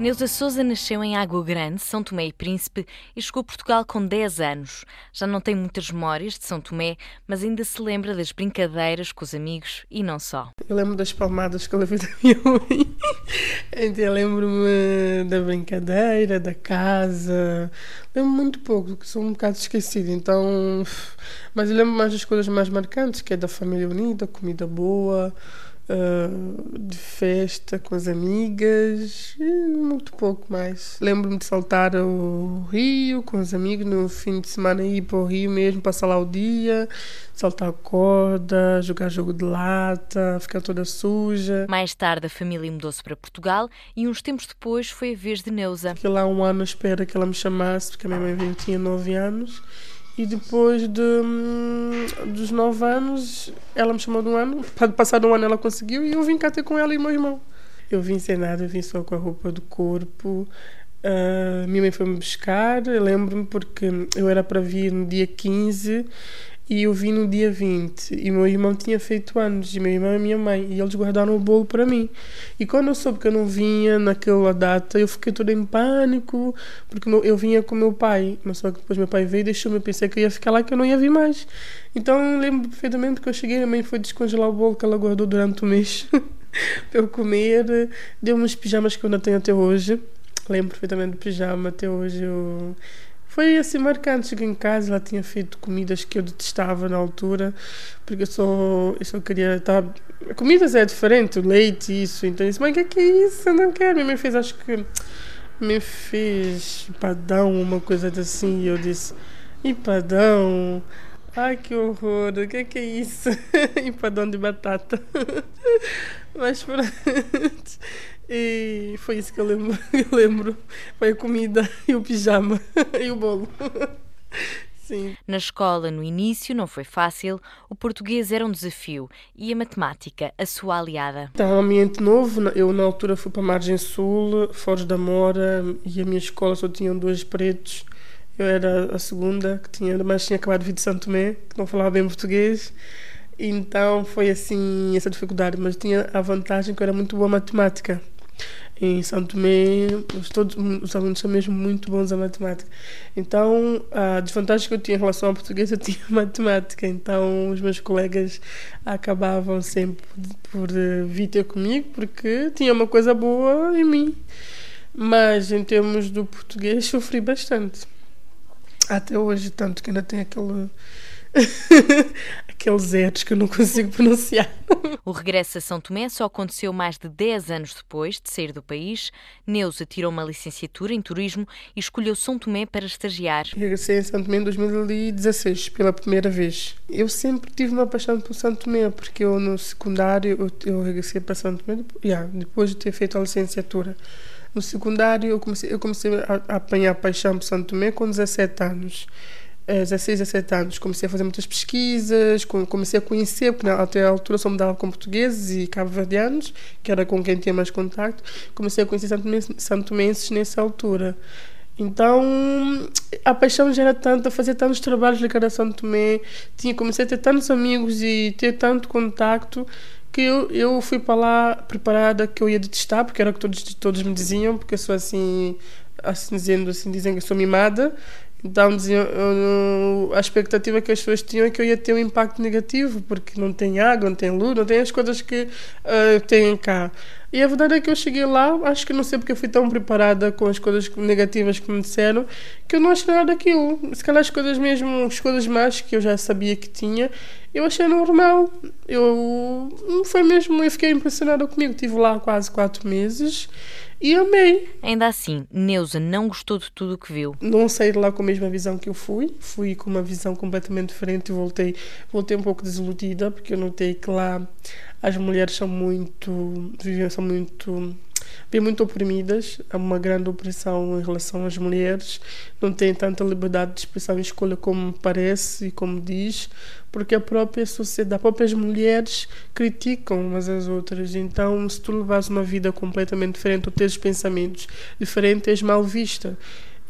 Neuza Souza nasceu em Água Grande, São Tomé e Príncipe, e chegou a Portugal com 10 anos. Já não tem muitas memórias de São Tomé, mas ainda se lembra das brincadeiras com os amigos e não só. Eu lembro das palmadas que eu levei da minha mãe. Então, eu lembro-me da brincadeira, da casa. Lembro muito pouco, porque sou um bocado esquecida. Então, mas eu lembro mais das coisas mais marcantes, que é da família unida, comida boa uh, de festa com as amigas, muito pouco mais. Lembro-me de saltar o rio com os amigos no fim de semana, ir para o rio mesmo, passar lá o dia, saltar corda, jogar jogo de lata, ficar toda suja. Mais tarde a família mudou-se para Portugal e uns tempos depois foi a vez de Neuza. Fiquei lá um ano à espera que ela me chamasse, porque a minha mãe veio, tinha nove anos. E depois de, hum, dos nove anos, ela me chamou de um ano. Passado um ano, ela conseguiu e eu vim cá ter com ela e meu irmão. Eu vim sem nada, eu vim só com a roupa do corpo. Uh, minha mãe foi me buscar, lembro-me porque eu era para vir no dia 15 e eu vim no dia 20 e meu irmão tinha feito anos e meu irmão e minha mãe e eles guardaram o bolo para mim. E quando eu soube que eu não vinha naquela data eu fiquei toda em pânico porque eu vinha com meu pai mas só que depois meu pai veio e deixou-me eu pensei que eu ia ficar lá que eu não ia vir mais. Então lembro perfeitamente que eu cheguei a mãe foi descongelar o bolo que ela guardou durante o mês para eu comer. Deu-me uns pijamas que eu ainda tenho até hoje. Lembro perfeitamente do pijama até hoje eu foi assim marcante. Cheguei em casa, ela tinha feito comidas que eu detestava na altura, porque eu só, eu só queria. Tá, comidas é diferente, o leite, isso. Então eu disse: Mãe, o que é, que é isso? Eu não quero. Minha mãe fez, acho que. Me fez padão, uma coisa assim. E eu disse: Empadão. Ai, que horror, o que é, que é isso? Empadão de batata. Mas pronto. E foi isso que eu lembro. Eu lembro. Foi a comida e o pijama e o bolo. Sim. Na escola, no início, não foi fácil. O português era um desafio e a matemática, a sua aliada. Estava um ambiente novo. Eu, na altura, fui para a Margem Sul, Foz da Mora, e a minha escola só tinha dois pretos. Eu era a segunda, que tinha, mas tinha acabado de vir de Santo Tomé, que não falava bem português. Então foi assim, essa dificuldade. Mas tinha a vantagem que eu era muito boa matemática em São Tomé, todos os alunos são mesmo muito bons a matemática. Então, a desvantagem que eu tinha em relação ao português, eu tinha matemática. Então, os meus colegas acabavam sempre por eh, vir ter comigo, porque tinha uma coisa boa em mim. Mas, em termos do português, sofri bastante. Até hoje, tanto que ainda tem aquele aqueles erros que eu não consigo pronunciar. O regresso a São Tomé só aconteceu mais de 10 anos depois de sair do país. Neuza tirou uma licenciatura em turismo e escolheu São Tomé para estagiar. Regressei a São Tomé em 2016, pela primeira vez. Eu sempre tive uma paixão por São Tomé, porque eu no secundário eu, eu regressei para São Tomé yeah, depois de ter feito a licenciatura. No secundário eu comecei, eu comecei a, a apanhar paixão por São Tomé com 17 anos. 16, 17 anos, comecei a fazer muitas pesquisas, comecei a conhecer, porque até a altura só me dava com portugueses e cabo-verdianos, que era com quem tinha mais contato. Comecei a conhecer santomenses nessa altura. Então, a paixão já era tanta, fazia tantos trabalhos ligados a Santo Tomé, tinha, comecei a ter tantos amigos e ter tanto contacto que eu, eu fui para lá preparada que eu ia detestar, porque era o que todos, todos me diziam, porque eu sou assim, assim dizendo, assim, dizem que sou mimada, então a expectativa que as pessoas tinham é que eu ia ter um impacto negativo, porque não tem água, não tem luz, não tem as coisas que uh, têm cá. E a verdade é que eu cheguei lá, acho que não sei porque eu fui tão preparada com as coisas negativas que me disseram, que eu não achei nada daquilo. Se calhar as coisas mesmo, as coisas mais que eu já sabia que tinha, eu achei normal. Eu foi mesmo, eu fiquei impressionada comigo. Estive lá quase quatro meses e amei. Ainda assim, Neuza não gostou de tudo o que viu. Não saí de lá com a mesma visão que eu fui. Fui com uma visão completamente diferente e voltei, voltei um pouco desiludida, porque eu notei que lá as mulheres são muito. são muito bem muito oprimidas, há uma grande opressão em relação às mulheres, não têm tanta liberdade de expressão e escolha como parece e como diz, porque a própria sociedade, as próprias mulheres criticam umas às outras. Então, se tu levas uma vida completamente diferente ou tens pensamentos diferentes, és mal vista.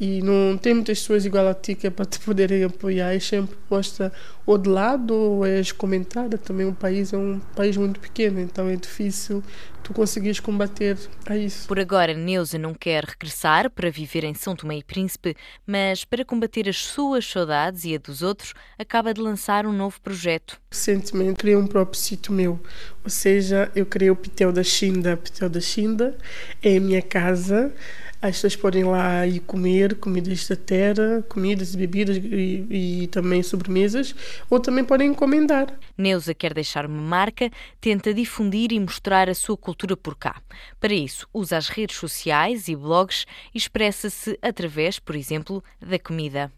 E não tem muitas pessoas igual a ti que é para te poderem apoiar. É sempre posta ou de lado ou és comentada. Também o país é um país muito pequeno, então é difícil tu conseguires combater a isso. Por agora, Neuza não quer regressar para viver em São Tomé e Príncipe, mas para combater as suas saudades e a dos outros, acaba de lançar um novo projeto. Recentemente criei um próprio sítio meu, ou seja, eu criei o Pitel da Xinda. Pitel da Xinda é a minha casa as pessoas podem lá ir comer comidas da terra, comidas e bebidas e, e, também sobremesas, ou também podem encomendar. Neuza quer deixar uma marca, tenta difundir e mostrar a sua cultura por cá. Para isso, usa as redes sociais e blogs e expressa-se através, por exemplo, da comida.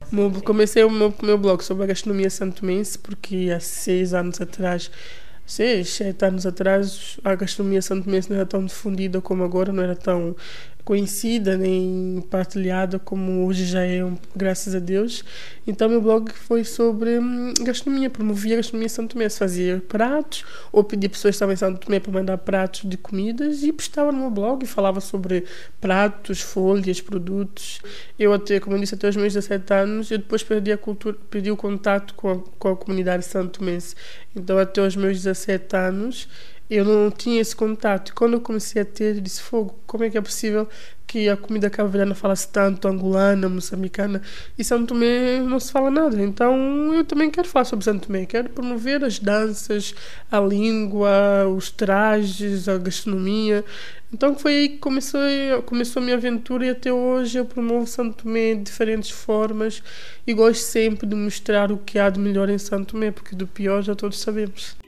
Comecei o meu, meu blog sobre a gastronomia santomense porque há seis anos atrás seis, sete anos atrás, a gastronomia santomense não era tão difundida como agora, não era tão conhecida nem partilhada como hoje já é, graças a Deus. Então, meu blog foi sobre hum, gastronomia, promovia a gastronomia Santo Tomé. Fazia pratos, ou pedia pessoas que estavam em Santo Tomé para mandar pratos de comidas e postava no meu blog e falava sobre pratos, folhas, produtos. Eu, até, como eu disse, até os meus 17 anos, eu depois perdi a cultura, perdi o contato com a, com a comunidade santo tomense. Então, até os meus 17 anos, eu não tinha esse contato. Quando eu comecei a ter, eu disse: Fogo, como é que é possível que a comida cabo-verdiana fala-se tanto, angolana, moçambicana, e Santo Tomé não se fala nada. Então eu também quero falar sobre Santo Tomé, quero promover as danças, a língua, os trajes, a gastronomia. Então foi aí que começou, começou a minha aventura e até hoje eu promovo Santo Tomé de diferentes formas e gosto sempre de mostrar o que há de melhor em Santo Tomé, porque do pior já todos sabemos.